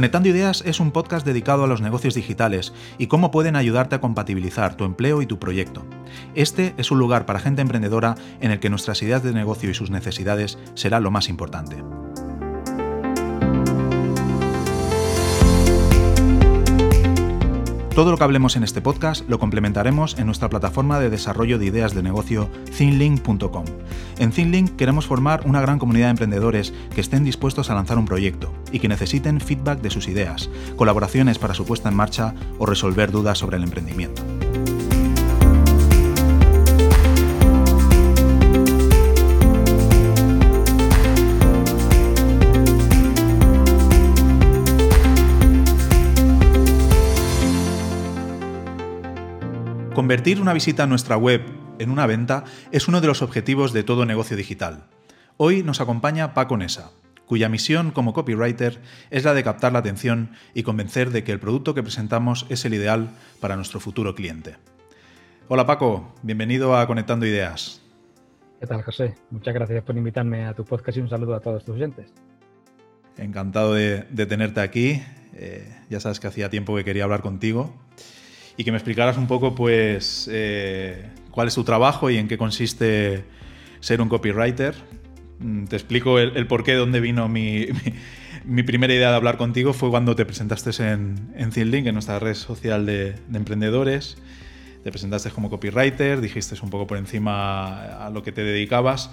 Conectando Ideas es un podcast dedicado a los negocios digitales y cómo pueden ayudarte a compatibilizar tu empleo y tu proyecto. Este es un lugar para gente emprendedora en el que nuestras ideas de negocio y sus necesidades será lo más importante. Todo lo que hablemos en este podcast lo complementaremos en nuestra plataforma de desarrollo de ideas de negocio thinlink.com. En Thinlink queremos formar una gran comunidad de emprendedores que estén dispuestos a lanzar un proyecto y que necesiten feedback de sus ideas, colaboraciones para su puesta en marcha o resolver dudas sobre el emprendimiento. Convertir una visita a nuestra web en una venta es uno de los objetivos de todo negocio digital. Hoy nos acompaña Paco Nesa, cuya misión como copywriter es la de captar la atención y convencer de que el producto que presentamos es el ideal para nuestro futuro cliente. Hola Paco, bienvenido a Conectando Ideas. ¿Qué tal, José? Muchas gracias por invitarme a tu podcast y un saludo a todos tus oyentes. Encantado de, tenerte aquí. Eh, ya sabes que hacía tiempo que quería hablar contigo y que me explicaras un poco, pues, eh, cuál es tu trabajo y en qué consiste ser un copywriter. Mm, te explico el, el porqué, dónde vino mi, mi, primera idea de hablar contigo. Fue cuando te presentaste en, en Thinlink, en nuestra red social de, de emprendedores. Te presentaste como copywriter, dijiste un poco por encima a lo que te dedicabas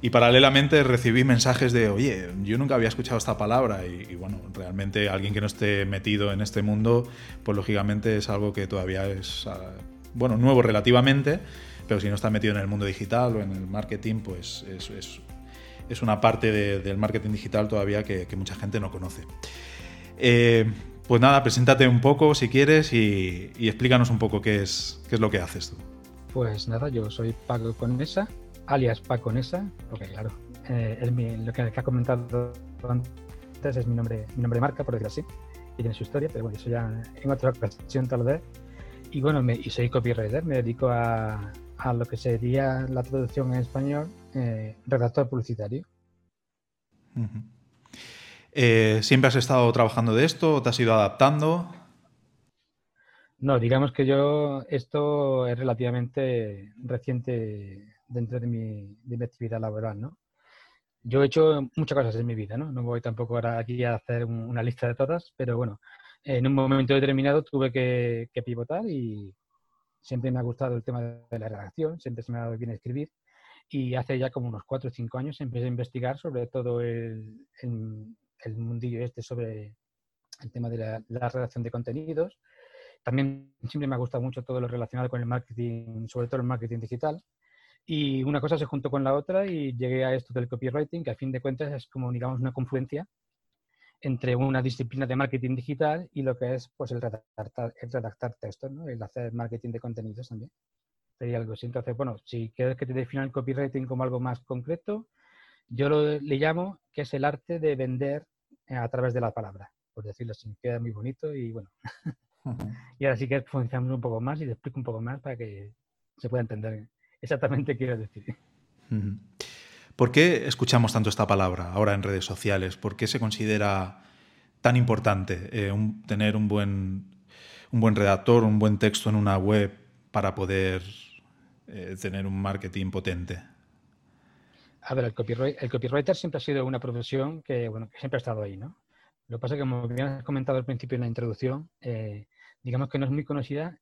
y paralelamente recibí mensajes de, oye, yo nunca había escuchado esta palabra y, bueno, realmente alguien que no esté metido en este mundo, pues lógicamente es algo que todavía es, ah, bueno, nuevo relativamente, pero si no está metido en el mundo digital o en el marketing, pues es, es, es una parte del marketing digital todavía que, mucha gente no conoce. Eh, pues nada, preséntate un poco si quieres y, explícanos un poco qué es, qué es lo que haces tú. Pues nada, yo soy Paco Conesa, alias Paco Nesa, porque claro, eh, es lo que, ha comentado antes es mi nombre, mi nombre de marca, por decirlo así, y tiene su historia, pero bueno, eso ya en otra ocasión tal vez. Y bueno, me, y soy copywriter, me dedico a, a, lo que sería la traducción en español, eh, redactor publicitario. Eh, ¿Siempre has estado trabajando de esto o te has ido adaptando? No, digamos que yo, esto es relativamente reciente dentro de mi, de mi actividad laboral, ¿no? Yo he hecho muchas cosas en mi vida, ¿no? No voy tampoco ahora aquí a hacer una lista de todas, pero bueno, en un momento determinado tuve que, pivotar y siempre me ha gustado el tema de la redacción, siempre se me ha dado bien escribir y hace ya como unos cuatro o cinco años empecé a investigar sobre todo el, el, mundillo este sobre el tema de la, la, redacción de contenidos. También siempre me ha gustado mucho todo lo relacionado con el marketing, sobre todo el marketing digital. Y una cosa se juntó con la otra y llegué a esto del copywriting, que a fin de cuentas es como, digamos, una confluencia entre una disciplina de marketing digital y lo que es pues, el, redactar, el redactar textos, ¿no? el hacer marketing de contenidos también. Sería algo así. Entonces, bueno, si quieres que te defina el copywriting como algo más concreto, yo lo, le llamo que es el arte de vender eh, a través de la palabra, por decirlo así. Queda muy bonito y bueno. y ahora sí que funcionamos un poco más y te explico un poco más para que se pueda entender exactamente quiero decir. ¿Por qué escuchamos tanto esta palabra ahora en redes sociales? ¿Por qué se considera tan importante eh, tener un buen, un buen redactor, un buen texto en una web para poder eh, tener un marketing potente? A ver, el, copywriter siempre ha sido una profesión que, bueno, que siempre ha estado ahí, ¿no? Lo que pasa es que, como bien has comentado al principio en la introducción, eh, digamos que no es muy conocida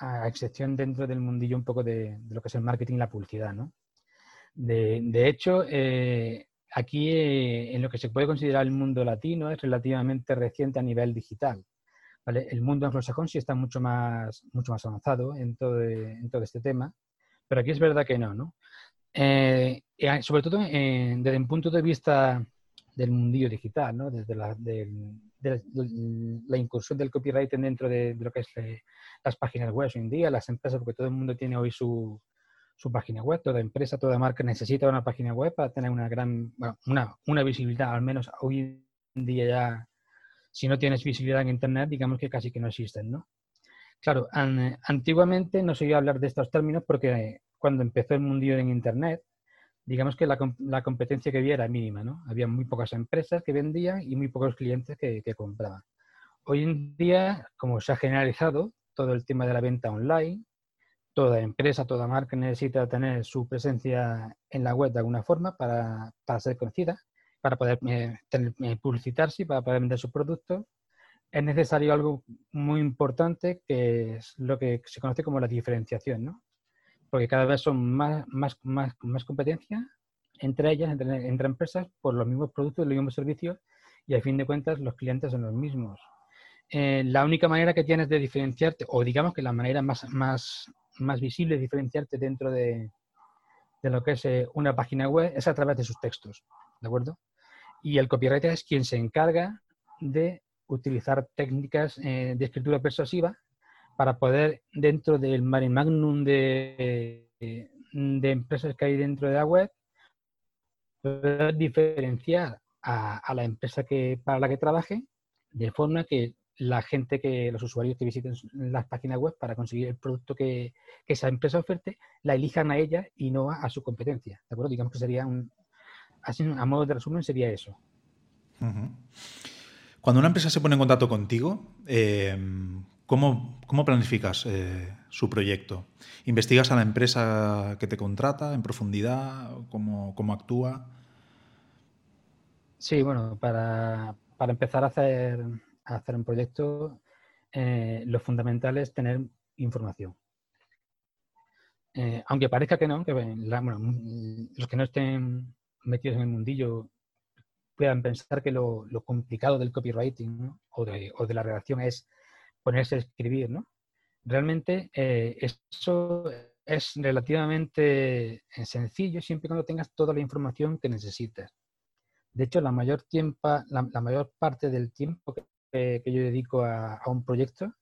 a excepción dentro del mundillo un poco de, lo que es el marketing y la publicidad, ¿no? De, hecho, eh, aquí eh, en lo que se puede considerar el mundo latino es relativamente reciente a nivel digital. El mundo anglosajón sí está mucho más, mucho más avanzado en todo, este tema, pero aquí es verdad que no, ¿no? Eh, sobre todo desde un punto de vista del mundillo digital, ¿no? Desde la, la incursión del copywriting dentro de, lo que es eh, las páginas web hoy en día, las empresas, porque todo el mundo tiene hoy su, su, página web, toda empresa, toda marca necesita una página web para tener una gran, una, una visibilidad, al menos hoy en día ya, si no tienes visibilidad en Internet, digamos que casi que no existen, ¿no? Claro, antiguamente no se iba a hablar de estos términos porque cuando empezó el mundillo en Internet, digamos que la, competencia que había era mínima, ¿no? Había muy pocas empresas que vendían y muy pocos clientes que, compraban. Hoy en día, como se ha generalizado todo el tema de la venta online, toda empresa, toda marca necesita tener su presencia en la web de alguna forma para, ser conocida, para poder eh, eh, publicitarse para poder vender sus productos. Es necesario algo muy importante que es lo que se conoce como la diferenciación, ¿no? Porque cada vez son más, más, más, más competencia entre ellas, entre, entre, empresas, por los mismos productos los mismos servicios, y al fin de cuentas los clientes son los mismos. Eh, la única manera que tienes de diferenciarte, o digamos que la manera más, más, más visible de diferenciarte dentro de, de lo que es eh, una página web, es a través de sus textos, ¿de acuerdo? Y el copywriter es quien se encarga de utilizar técnicas eh, de escritura persuasiva para poder, dentro del mare magnum de, de empresas que hay dentro de la web, poder diferenciar a, la empresa que, para la que trabaje, de forma que la gente que, los usuarios que visiten las páginas web para conseguir el producto que, esa empresa oferte, la elijan a ella y no a, su competencia. ¿De acuerdo? Digamos que sería un, a modo de resumen sería eso. Cuando una empresa se pone en contacto contigo, eh, ¿Cómo, planificas eh, su proyecto? ¿Investigas a la empresa que te contrata en profundidad? ¿Cómo, actúa? Sí, bueno, para, empezar a hacer, hacer un proyecto, eh, lo fundamental es tener información. Eh, aunque parezca que no, que los que no estén metidos en el mundillo puedan pensar que lo, complicado del copywriting o, de, o de la redacción es ponerse a escribir, ¿no? Realmente eh, eso es relativamente eh, sencillo siempre y cuando tengas toda la información que necesitas. De hecho, la mayor, tiempo, la, mayor parte del tiempo que, yo dedico a, un proyecto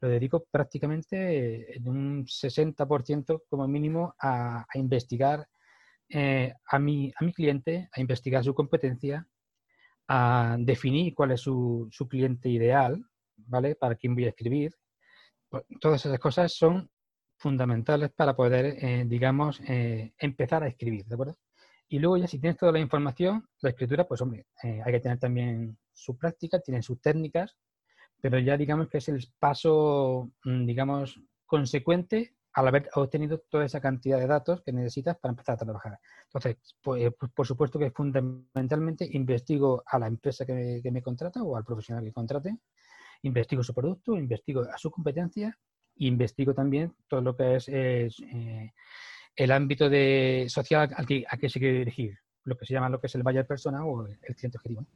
lo dedico prácticamente en un 60% como mínimo a, investigar eh, a, mi, a mi cliente, a investigar su competencia, a definir cuál es su, su cliente ideal, ¿vale? Para quién voy a escribir. Pues, todas esas cosas son fundamentales para poder, eh, digamos, eh, empezar a escribir, ¿de acuerdo? Y luego ya si tienes toda la información, la escritura, pues hombre, eh, hay que tener también su práctica, tienen sus técnicas, pero ya digamos que es el paso, mm, digamos, consecuente al haber obtenido toda esa cantidad de datos que necesitas para empezar a trabajar. Entonces, pues, pues por supuesto que fundamentalmente investigo a la empresa que que me contrata o al profesional que contrate, investigo su producto, investigo a su competencia e investigo también todo lo que es, eh, el ámbito de social al que, a que se quiere dirigir, lo que se llama lo que es el buyer persona o el, cliente objetivo.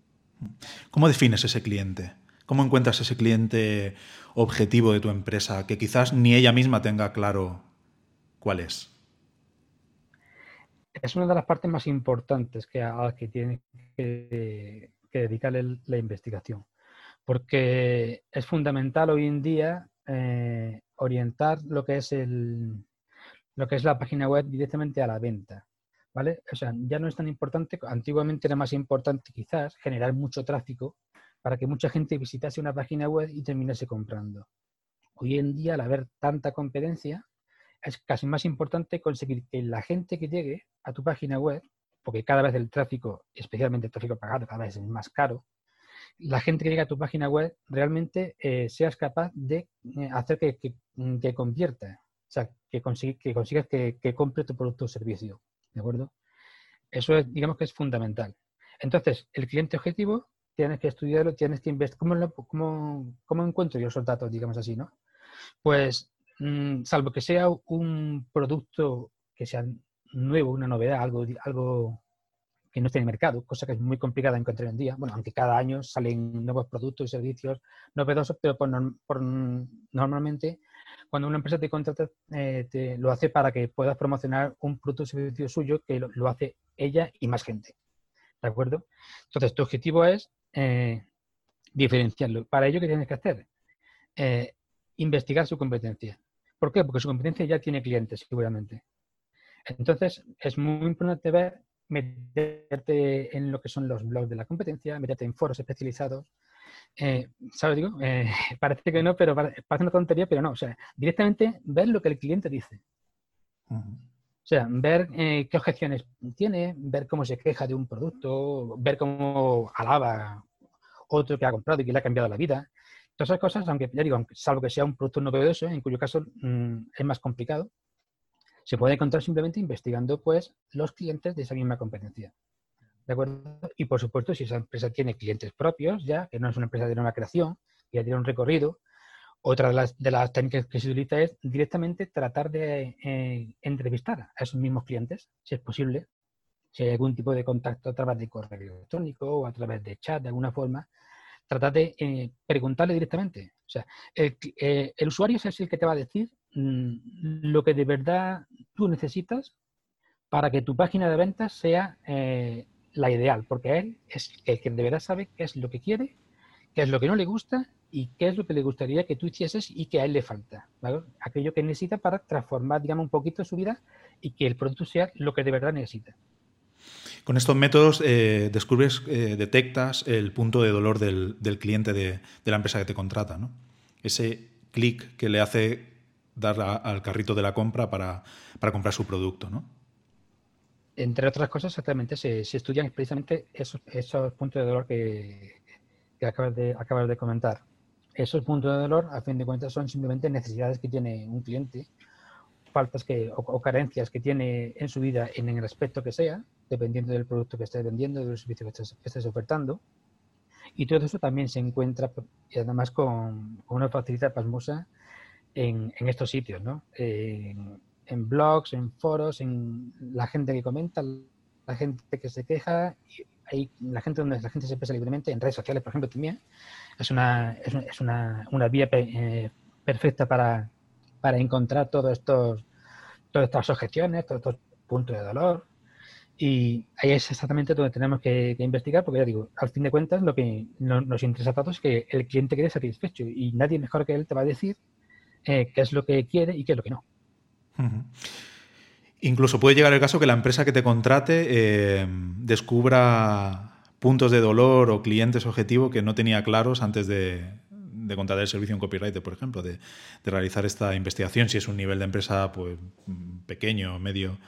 ¿Cómo defines ese cliente? ¿Cómo encuentras ese cliente objetivo de tu empresa que quizás ni ella misma tenga claro cuál es? Es una de las partes más importantes que, a las que tiene que, que dedicarle la investigación porque es fundamental hoy en día eh, orientar lo que es el lo que es la página web directamente a la venta. ¿Vale? O sea, ya no es tan importante, antiguamente era más importante quizás generar mucho tráfico para que mucha gente visitase una página web y terminase comprando. Hoy en día, al haber tanta competencia, es casi más importante conseguir que la gente que llegue a tu página web, porque cada vez el tráfico, especialmente el tráfico pagado, cada vez es más caro, la gente que llega a tu página web realmente eh, seas capaz de eh, hacer que, que, convierta, o sea, que, que consigas que, compre tu producto o servicio, ¿de acuerdo? Eso es, digamos que es fundamental. Entonces, el cliente objetivo tienes que estudiarlo, tienes que investigar. ¿Cómo, cómo, encuentro yo esos datos, digamos así, no? Pues, mm, salvo que sea un producto que sea nuevo, una novedad, algo, algo que no esté en el mercado, cosa que es muy complicada encontrar en día. Bueno, aunque cada año salen nuevos productos y servicios novedosos, pero por, normalmente cuando una empresa te contrata, eh, te lo hace para que puedas promocionar un producto o servicio suyo que lo, hace ella y más gente. ¿De acuerdo? Entonces, tu objetivo es eh, diferenciarlo. Para ello, ¿qué tienes que hacer? Eh, investigar su competencia. ¿Por qué? Porque su competencia ya tiene clientes, seguramente. Entonces, es muy importante ver meterte en lo que son los blogs de la competencia, meterte en foros especializados. Eh, ¿Sabes? Digo, eh, parece que no, pero parece una tontería, pero no. O sea, directamente ver lo que el cliente dice. O sea, ver eh, qué objeciones tiene, ver cómo se queja de un producto, ver cómo alaba otro que ha comprado y que le ha cambiado la vida. Todas esas cosas, aunque ya digo, salvo que sea un producto novedoso, en cuyo caso mm, es más complicado, se puede encontrar simplemente investigando pues los clientes de esa misma competencia. ¿De acuerdo? Y por supuesto, si esa empresa tiene clientes propios, ya, que no es una empresa de nueva creación, ya tiene un recorrido, otra de las, de las técnicas que se utiliza es directamente tratar de eh, entrevistar a esos mismos clientes, si es posible, si hay algún tipo de contacto a través de correo electrónico o a través de chat de alguna forma, tratar de eh, preguntarle directamente. O sea, el, eh, el, usuario es el que te va a decir lo que de verdad tú necesitas para que tu página de ventas sea la ideal, porque él es el que de verdad sabe qué es lo que quiere, qué es lo que no le gusta y qué es lo que le gustaría que tú hicieses y que a él le falta. Aquello que necesita para transformar, digamos, un poquito su vida y que el producto sea lo que de verdad necesita. Con estos métodos eh, descubres, eh, detectas el punto de dolor del, cliente de, la empresa que te contrata, ¿no? Ese clic que le hace dar al carrito de la compra para, comprar su producto, ¿no? Entre otras cosas, exactamente, se, estudian precisamente esos, esos puntos de dolor que, que acabas, de, acabas de comentar esos puntos de dolor, a fin de cuentas, son simplemente necesidades que tiene un cliente, faltas que, o, carencias que tiene en su vida en el aspecto que sea, dependiendo del producto que estés vendiendo, del servicio que estés, ofertando. Y todo eso también se encuentra, y además con, una facilidad pasmosa en, estos sitios, ¿no? En, en, blogs, en foros, en la gente que comenta, la gente que se queja, y hay la gente donde la gente se expresa libremente, en redes sociales, por ejemplo, también es una, es una, una vía eh, perfecta para, para encontrar todos estos, todas estas objeciones, todos estos puntos de dolor. Y ahí es exactamente donde tenemos que, investigar, porque ya digo, al fin de cuentas, lo que nos interesa a todos es que el cliente quede satisfecho y nadie mejor que él te va a decir eh, qué es lo que quiere y qué es lo que no. Incluso puede llegar el caso que la empresa que te contrate eh, descubra puntos de dolor o clientes objetivo que no tenía claros antes de, contratar el servicio en copyright, por ejemplo, de, realizar esta investigación, si es un nivel de empresa pues, pequeño, medio.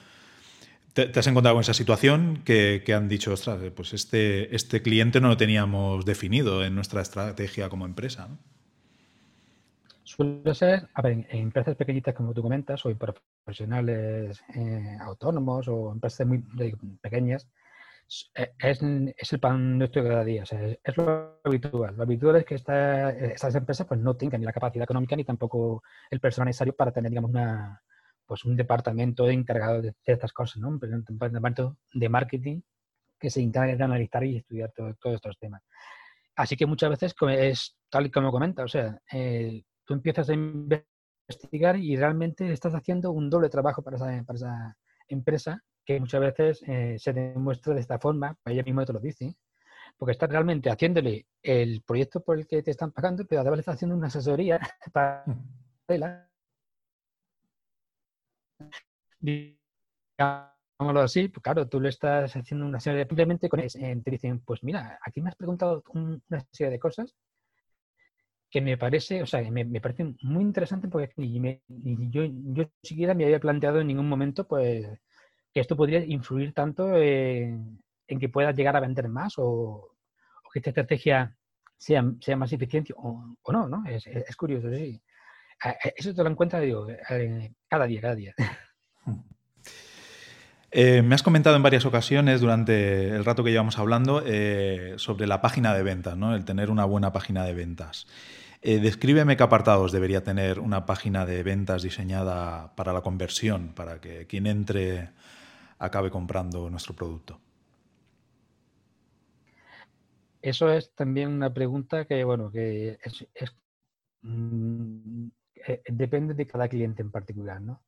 ¿Te, has encontrado con esa situación que, han dicho, ostras, pues este, este cliente no lo teníamos definido en nuestra estrategia como empresa? Suele ser, a ver, en, empresas pequeñitas como tú comentas, o en profesionales eh, autónomos o empresas muy pequeñas, eh, es, es, el pan nuestro de cada día, es, lo habitual. Lo habitual es que estas empresas pues, no tengan ni la capacidad económica ni tampoco el personal necesario para tener, digamos, una, pues, un departamento encargado de estas cosas, ¿no? Un departamento de marketing que se encargue de analizar y estudiar todos estos temas. Así que muchas veces es tal y como comenta, o sea, eh, tú empiezas a investigar y realmente estás haciendo un doble trabajo para esa, para esa empresa que muchas veces eh, se demuestra de esta forma, ella misma te lo dice, porque estás realmente haciéndole el proyecto por el que te están pagando, pero además le estás haciendo una asesoría para digámoslo así, pues claro, tú le estás haciendo una serie de simplemente con eso, te dicen, pues mira, aquí me has preguntado una serie de cosas que me parece, o sea, me, me parece muy interesante porque yo, yo siquiera me había planteado en ningún momento, pues, que esto podría influir tanto en, que puedas llegar a vender más o, que esta estrategia sea, sea más eficiente o, no, ¿no? Es, curioso, sí. Eso te lo encuentras, digo, cada día, cada día. Eh, me has comentado en varias ocasiones durante el rato que llevamos hablando eh, sobre la página de ventas, ¿no? el tener una buena página de ventas. Eh, descríbeme qué apartados debería tener una página de ventas diseñada para la conversión, para que quien entre acabe comprando nuestro producto? Eso es también una pregunta que, bueno, que mm, eh, depende de cada cliente en particular, ¿no?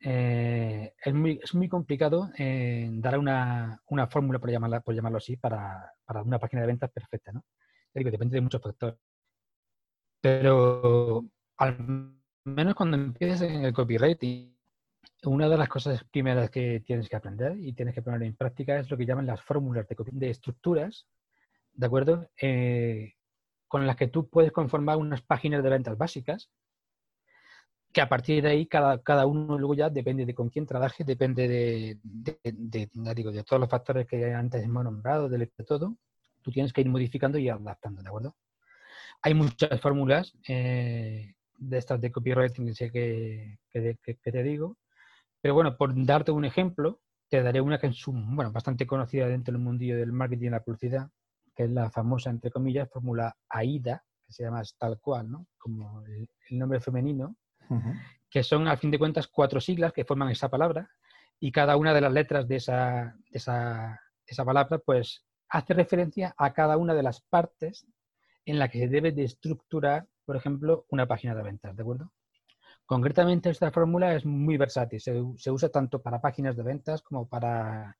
Eh, es, muy, es muy complicado eh, dar una, una fórmula, por, llamarla, por llamarlo así, para, para, una página de ventas perfecta, ¿no? Digo, depende de muchos factores. Pero al menos cuando empieces en el copywriting una de las cosas primeras que tienes que aprender y tienes que poner en práctica es lo que llaman las fórmulas de, de estructuras, ¿de acuerdo? Eh, con las que tú puedes conformar unas páginas de ventas básicas, que a partir de ahí cada, cada uno luego ya depende de con quién trabaje, depende de, de, digo, de todos los factores que antes hemos nombrado, de todo, tú tienes que ir modificando y adaptando, ¿de acuerdo? Hay muchas fórmulas eh, de estas de copywriting que, que, que, te digo, pero bueno, por darte un ejemplo, te daré una que es bueno, bastante conocida dentro del mundillo del marketing y la publicidad, que es la famosa, entre comillas, fórmula AIDA, que se llama tal cual, ¿no? Como el, nombre femenino, que son, al fin de cuentas, cuatro siglas que forman esa palabra y cada una de las letras de esa, de esa, esa palabra, pues, hace referencia a cada una de las partes en la que se debe de estructurar, por ejemplo, una página de ventas, ¿de acuerdo? Concretamente, esta fórmula es muy versátil. Se, usa tanto para páginas de ventas como para,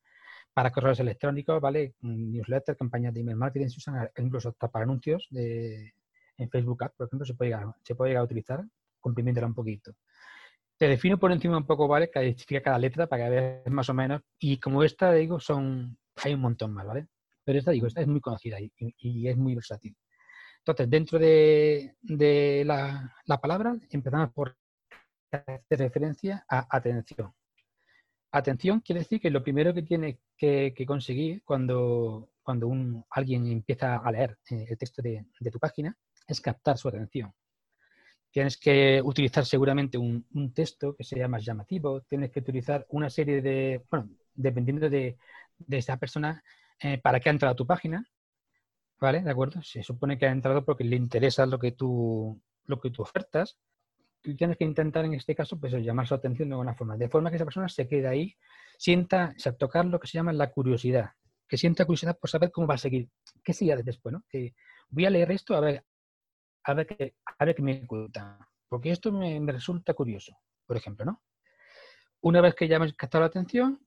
para correos electrónicos, ¿vale? Newsletter, campañas de email marketing, se usan incluso hasta para anuncios de, en Facebook Ads, por ejemplo, se puede, llegar, se puede llegar a utilizar, comprimiéndola un poquito. Te defino por encima un poco, ¿vale? Identifica cada letra para que veas más o menos. Y como esta, digo, son, hay un montón más, ¿vale? Pero esta, digo, esta es muy conocida y, es muy versátil. Entonces, dentro de, de la, la, palabra, empezamos por hace referencia a atención. Atención quiere decir que lo primero que tiene que, conseguir cuando, cuando un, alguien empieza a leer eh, el texto de, tu página es captar su atención. Tienes que utilizar seguramente un, texto que sea más llamativo, tienes que utilizar una serie de, bueno, dependiendo de, de esa persona, eh, para qué ha entrado a tu página, ¿vale? ¿De acuerdo? Se supone que ha entrado porque le interesa lo que tú, lo que tú ofertas tú tienes que intentar en este caso pues llamar su atención de alguna forma, de forma que esa persona se quede ahí, sienta, o sea, tocar lo que se llama la curiosidad, que sienta curiosidad por saber cómo va a seguir, qué sigue después, ¿no? Que voy a leer esto a ver, a ver qué, a ver qué me cuenta, porque esto me, resulta curioso, por ejemplo, ¿no? Una vez que ya hemos captado la atención,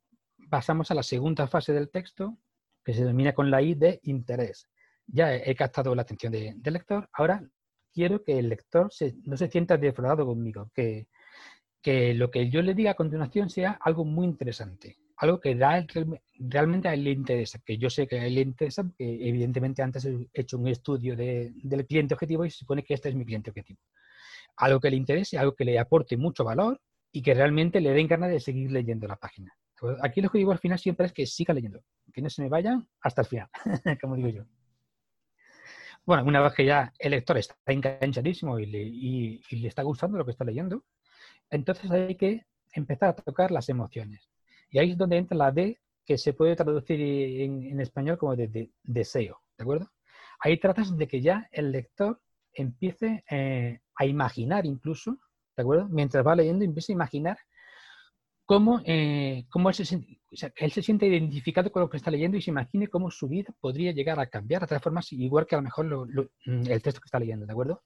pasamos a la segunda fase del texto, que se denomina con la I de interés. Ya he, captado la atención del lector, ahora quiero que el lector no se sienta defraudado conmigo, que, que lo que yo le diga a continuación sea algo muy interesante, algo que realmente a él le interesa, que yo sé que a él le interesa, porque evidentemente antes he hecho un estudio de, del cliente objetivo y se supone que este es mi cliente objetivo. Algo que le interese, algo que le aporte mucho valor y que realmente le den ganas de seguir leyendo la página. Aquí lo que digo al final siempre es que siga leyendo, que no se me vaya hasta el final, como digo yo. Bueno, una vez que ya el lector está enganchadísimo y le, está gustando lo que está leyendo, entonces hay que empezar a tocar las emociones. Y ahí es donde entra la D, que se puede traducir en, español como de, deseo, ¿de acuerdo? Ahí tratas de que ya el lector empiece eh, a imaginar incluso, ¿de acuerdo? Mientras va leyendo, empiece a imaginar cómo, eh, él, se, él, se, siente identificado con lo que está leyendo y se imagine cómo su vida podría llegar a cambiar a tal forma, igual que a lo mejor mm, el texto que está leyendo, ¿de acuerdo?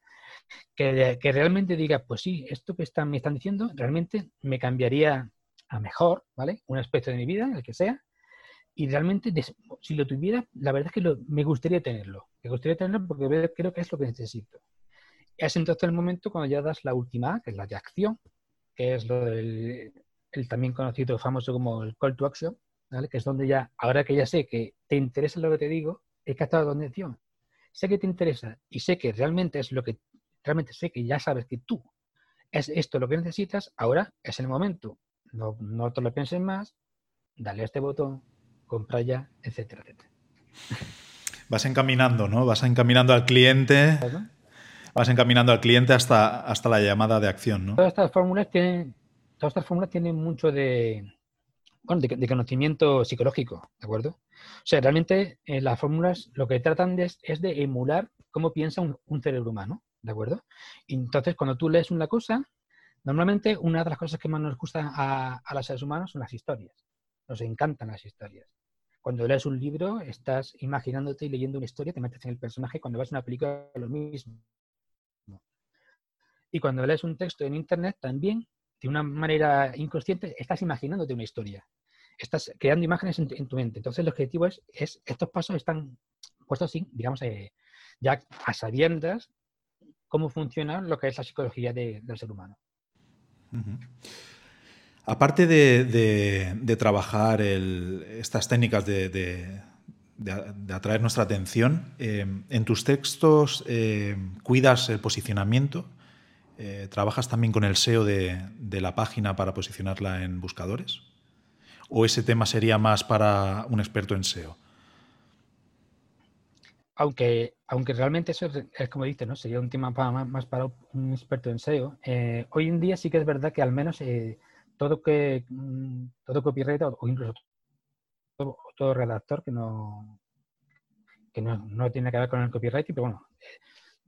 Que, realmente diga, pues sí, esto que me están diciendo realmente me cambiaría a mejor, ¿vale? Un aspecto de mi vida, el que sea, y realmente si lo tuviera, la verdad es que me gustaría tenerlo, me gustaría tenerlo porque creo que es lo que necesito. Es entonces el momento cuando ya das la última, que es la de acción, que es lo del el también conocido, famoso como el call to action, ¿vale? que es donde ya, ahora que ya sé que te interesa lo que te digo, he captado la atención. Sé que te interesa y sé que realmente es lo que, realmente sé que ya sabes que tú es esto lo que necesitas, ahora es el momento. No, no te lo pienses más, dale a este botón, compra ya, etcétera, etcétera. Vas encaminando, ¿no? Vas encaminando al cliente. Vas encaminando al cliente hasta, hasta la llamada de acción, ¿no? Todas estas fórmulas tienen todas estas fórmulas tienen mucho de, bueno, de, conocimiento psicológico, ¿de acuerdo? O sea, realmente eh, las fórmulas lo que tratan de, es de emular cómo piensa un, cerebro humano, ¿de acuerdo? entonces, cuando tú lees una cosa, normalmente una de las cosas que más nos gusta a, a los seres humanos son las historias. Nos encantan las historias. Cuando lees un libro, estás imaginándote y leyendo una historia, te metes en el personaje. Cuando ves una película, lo mismo. Y cuando lees un texto en Internet, también de una manera inconsciente, estás imaginándote una historia. Estás creando imágenes en, tu mente. Entonces, el objetivo es, es, estos pasos están puestos así, digamos, eh, ya a sabiendas cómo funciona lo que es la psicología del ser humano. Aparte de, trabajar estas técnicas de, atraer nuestra atención, eh, en tus textos eh, cuidas el posicionamiento eh, ¿trabajas también con el SEO de, la página para posicionarla en buscadores? ¿O ese tema sería más para un experto en SEO? Aunque, aunque realmente eso es, como dices, ¿no? Sería un tema más, para un experto en SEO. Eh, hoy en día sí que es verdad que al menos eh, todo que mm, todo copyright o incluso todo, redactor que no que no, no, tiene que ver con el copyright, pero bueno,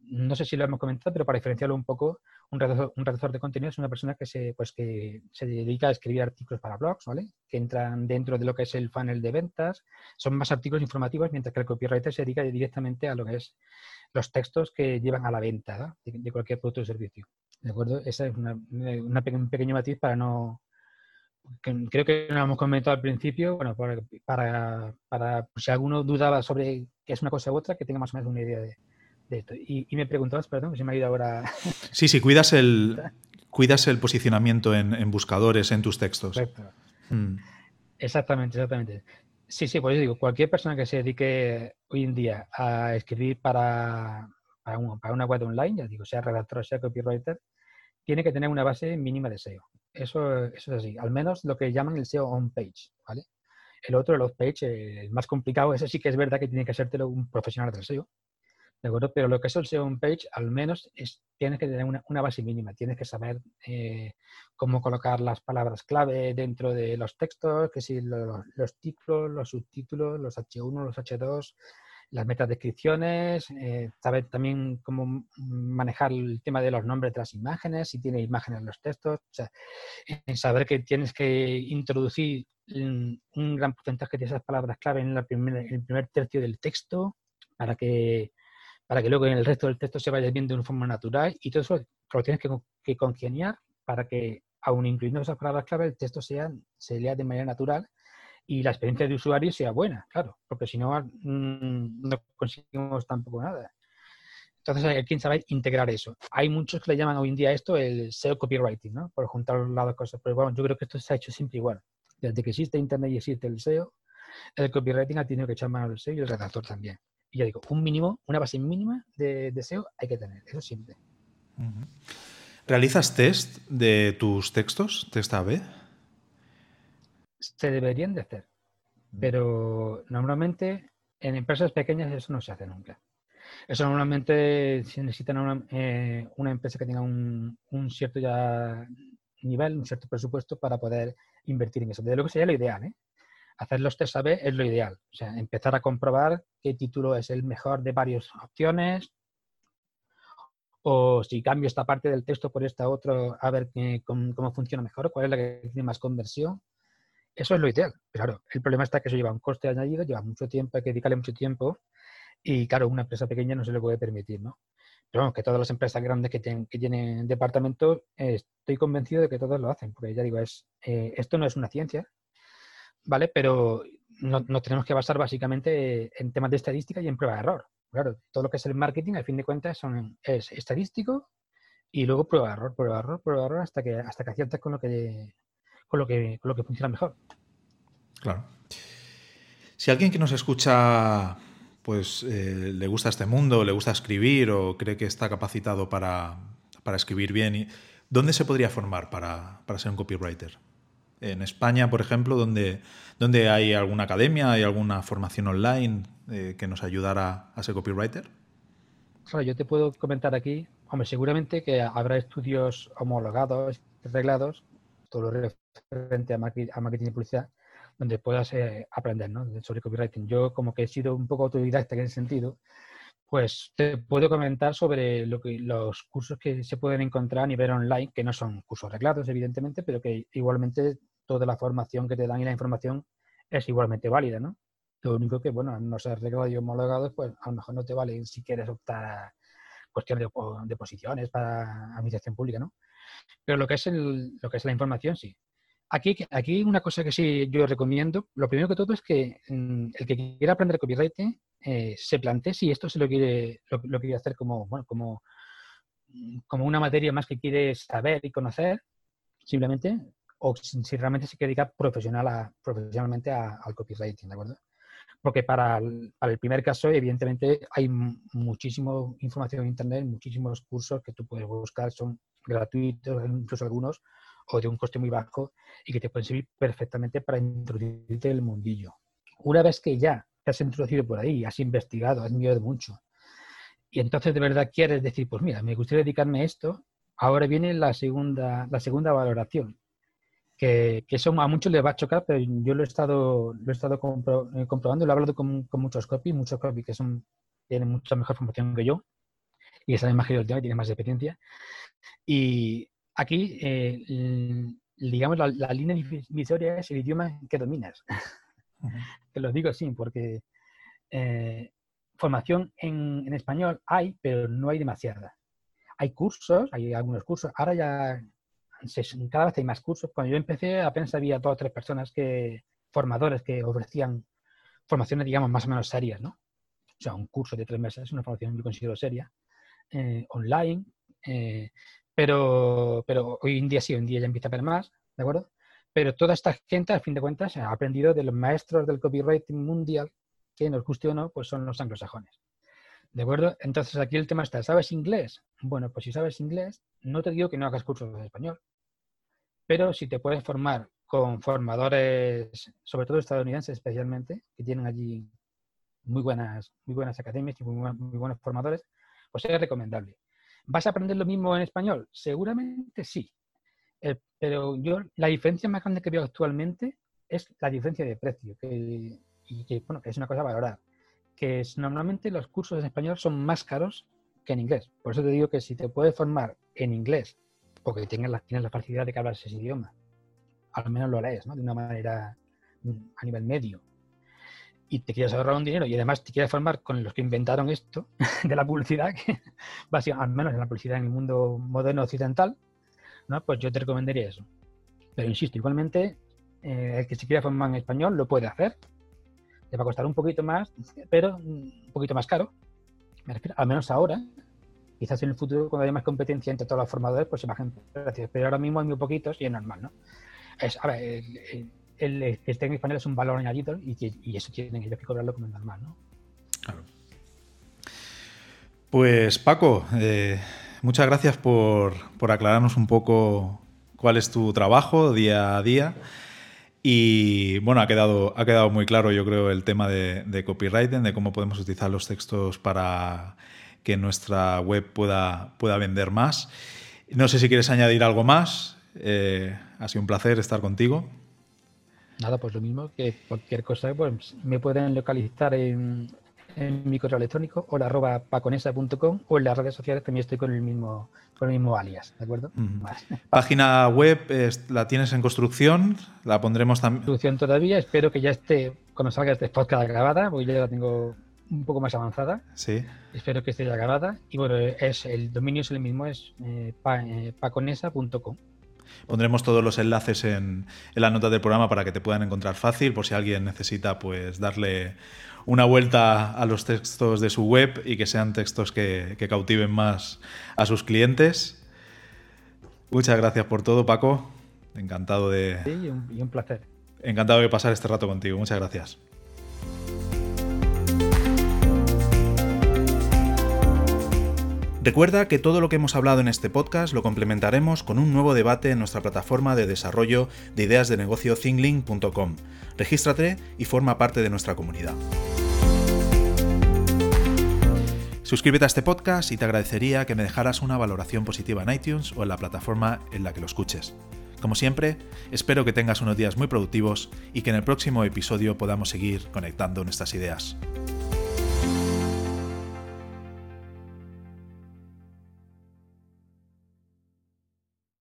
no sé si lo hemos comentado, pero para diferenciarlo un poco, un redactor, de contenido es una persona que se, pues, que se dedica a escribir artículos para blogs, ¿vale? Que entran dentro de lo que es el funnel de ventas. Son más artículos informativos, mientras que el copywriter se dedica directamente a lo que es los textos que llevan a la venta de, cualquier producto o servicio. ¿De acuerdo? Ese es un pequeño matiz para no... creo que lo hemos comentado al principio, bueno, para, para, si alguno dudaba sobre qué es una cosa u otra, que tenga más o menos una idea de, y, me preguntabas, perdón, que se me ha ido ahora. Sí, sí, cuidas el, cuidas el posicionamiento en, buscadores, en tus textos. Mm. Exactamente, exactamente. Sí, sí, pues digo, cualquier persona que se dedique hoy en día a escribir para, para, una web online, ya digo, sea redactor, sea copywriter, tiene que tener una base mínima de SEO. Eso, eso es así, al menos lo que llaman el SEO on-page, ¿vale? El otro, el off-page, el más complicado, ese sí que es verdad que tiene que sértelo un profesional del SEO, ¿De acuerdo? Pero lo que es el SEO page, al menos es, tienes que tener una, base mínima, tienes que saber eh, cómo colocar las palabras clave dentro de los textos, que si los, títulos, los subtítulos, los H1, los H2, las metadescripciones, eh, saber también cómo manejar el tema de los nombres de las imágenes, si tiene imágenes en los textos, o sea, saber que tienes que introducir un, gran porcentaje de esas palabras clave en, la en el primer tercio del texto para que para que luego en el resto del texto se vaya viendo de una forma natural y todo eso lo tienes que, congeniar para que, aun incluyendo esas palabras clave, el texto sea, se lea de manera natural y la experiencia de usuario sea buena, claro, porque si no, mm, no conseguimos tampoco nada. Entonces hay quien sabe integrar eso. Hay muchos que le llaman hoy en día esto el SEO copywriting, ¿no? Por juntar las dos cosas. Pero bueno, yo creo que esto se ha hecho siempre igual. Desde que existe Internet y existe el SEO, el copywriting ha tenido que echar mano al SEO y el redactor también. Y ya digo, un mínimo, una base mínima de deseo hay que tener, eso siempre. ¿Realizas test de tus textos, test AB? Se deberían de hacer, pero normalmente en empresas pequeñas eso no se hace nunca. Eso normalmente se necesita una, eh, una empresa que tenga un, un, cierto ya nivel, un cierto presupuesto para poder invertir en eso. De lo que sería lo ideal, ¿eh? Hacer los test A-B es lo ideal. O sea, empezar a comprobar qué título es el mejor de varias opciones. O si cambio esta parte del texto por esta otra, a ver cómo, funciona mejor, cuál es la que tiene más conversión. Eso es lo ideal. Claro, el problema está que eso lleva un coste añadido, lleva mucho tiempo, hay que dedicarle mucho tiempo. Y claro, una empresa pequeña no se le puede permitir, ¿no? Pero vamos, que todas las empresas grandes que, tienen, que tienen departamentos, estoy convencido de que todas lo hacen, porque ya digo, es, eh, esto no es una ciencia, ¿vale? Pero nos tenemos que basar básicamente en temas de estadística y en prueba de error. Claro, todo lo que es el marketing, al fin de cuentas, son, es estadístico y luego prueba de error, prueba de error, prueba de error, hasta que, hasta que aciertas con lo que, con lo que, con lo que funciona mejor. Claro. Si alguien que nos escucha pues eh, le gusta este mundo, le gusta escribir o cree que está capacitado para, para escribir bien, ¿dónde se podría formar para, para ser un copywriter? En España, por ejemplo, donde, donde hay alguna academia, hay alguna formación online eh, que nos ayudara a ser copywriter? Claro, yo te puedo comentar aquí, hombre, seguramente que habrá estudios homologados, reglados, todo lo referente a marketing, y publicidad, donde puedas eh, aprender ¿no? sobre copywriting. Yo como que he sido un poco autodidacta en ese sentido, pues te puedo comentar sobre los cursos que se pueden encontrar a nivel online, que no son cursos arreglados, evidentemente, pero que igualmente toda la formación que te dan y la información es igualmente válida, ¿no? Lo único que, bueno, no ser arreglado y homologado, pues a lo mejor no te vale si quieres optar a cuestiones de, posiciones para administración pública, ¿no? Pero lo que es, lo que es la información, sí. Aquí, aquí una cosa que sí yo recomiendo, lo primero que todo es que mm, el que quiera aprender copywriting eh, se plantee si esto se lo quiere, lo, quiere hacer como, bueno, como, como una materia más que quiere saber y conocer, simplemente, o si, realmente se quiere dedicar profesional a, profesionalmente al copywriting, ¿de acuerdo? Porque para el, para el, primer caso, evidentemente, hay muchísima información en Internet, muchísimos cursos que tú puedes buscar, son gratuitos, incluso algunos, o de un coste muy bajo y que te pueden servir perfectamente para introducirte en el mundillo. Una vez que ya te has introducido por ahí, has investigado, has mirado mucho, y entonces de verdad quieres decir, pues mira, me gustaría dedicarme a esto, ahora viene la segunda, la segunda valoración, que, que, eso a muchos les va a chocar, pero yo lo he estado, lo he estado eh, comprobando, lo he hablado con, con muchos copies, muchos copies que son, tienen mucha mejor formación que yo y saben más que yo el tema y tienen más experiencia. Y aquí, eh, digamos, la, línea divisoria es el idioma que dominas. Te lo digo así, porque eh, formación en, español hay, pero no hay demasiada. Hay cursos, hay algunos cursos. Ahora ya cada vez hay más cursos. Cuando yo empecé apenas había dos o tres personas que, formadores que ofrecían formaciones, digamos, más o menos serias, ¿no? O sea, un curso de tres meses es una formación que yo considero seria, eh, online, eh, pero, pero hoy en día sí, hoy en día ya empieza a haber más, ¿de acuerdo? Pero toda esta gente, a fin de cuentas, ha aprendido de los maestros del copywriting mundial, que nos guste o no, pues son los anglosajones. ¿De acuerdo? Entonces aquí el tema está, ¿sabes inglés? Bueno, pues si sabes inglés, no te digo que no hagas cursos de español, pero si te puedes formar con formadores, sobre todo estadounidenses especialmente, que tienen allí muy buenas, muy buenas academias y muy, buenos formadores, pues es recomendable. ¿Vas a aprender lo mismo en español? Seguramente sí. Eh, pero yo la diferencia más grande que veo actualmente es la diferencia de precio, que, bueno, es una cosa a valorar. Que es, normalmente los cursos en español son más caros que en inglés. Por eso te digo que si te puedes formar en inglés porque tienes la, tienes la facilidad de que hablas ese idioma. Al menos lo lees, ¿no? De una manera mm, a nivel medio. Y te quieres ahorrar un dinero y además te quieres formar con los que inventaron esto de la publicidad, que al menos en la publicidad en el mundo moderno occidental, Pues yo te recomendaría eso. Pero insisto, igualmente, eh, el que se quiera formar en español lo puede hacer. Le va a costar un poquito más, pero un poquito más caro. Al menos ahora, Quizás en el futuro, cuando haya más competencia entre todos los formadores, pues se bajen precios. Pero ahora mismo hay muy poquitos y es normal, ¿no? Es, el, el, español es un valor añadido y, eso tienen ellos que cobrarlo como normal, ¿no? Claro. Pues Paco, eh, muchas gracias por, por, aclararnos un poco cuál es tu trabajo día a día. Y bueno, ha quedado, ha quedado muy claro, yo creo, el tema de, de copywriting, de cómo podemos utilizar los textos para que nuestra web pueda, pueda vender más. No sé si quieres añadir algo más. Eh, ha sido un placer estar contigo. Nada, pues lo mismo que cualquier cosa, pues me pueden localizar en, mi correo electrónico o la arroba paconesa.com o en las redes sociales también estoy con el mismo, con el mismo alias, ¿de acuerdo? Página web la tienes en construcción, la pondremos también. Construcción todavía, espero que ya esté, cuando salga este podcast grabada, porque ya la tengo un poco más avanzada. Sí. Espero que esté ya grabada. Y bueno, es, el dominio es el mismo, es eh, eh, paconesa.com. Pondremos todos los enlaces en, en la nota del programa para que te puedan encontrar fácil, por si alguien necesita pues darle una vuelta a los textos de su web y que sean textos que, cautiven más a sus clientes. Muchas gracias por todo, Paco. Encantado de. Sí, y un, y un placer. Encantado de pasar este rato contigo. Muchas gracias. Recuerda que todo lo que hemos hablado en este podcast lo complementaremos con un nuevo debate en nuestra plataforma de desarrollo de ideas de negocio thinglink.com. Regístrate y forma parte de nuestra comunidad. Suscríbete a este podcast y te agradecería que me dejaras una valoración positiva en iTunes o en la plataforma en la que lo escuches. Como siempre, espero que tengas unos días muy productivos y que en el próximo episodio podamos seguir conectando nuestras ideas.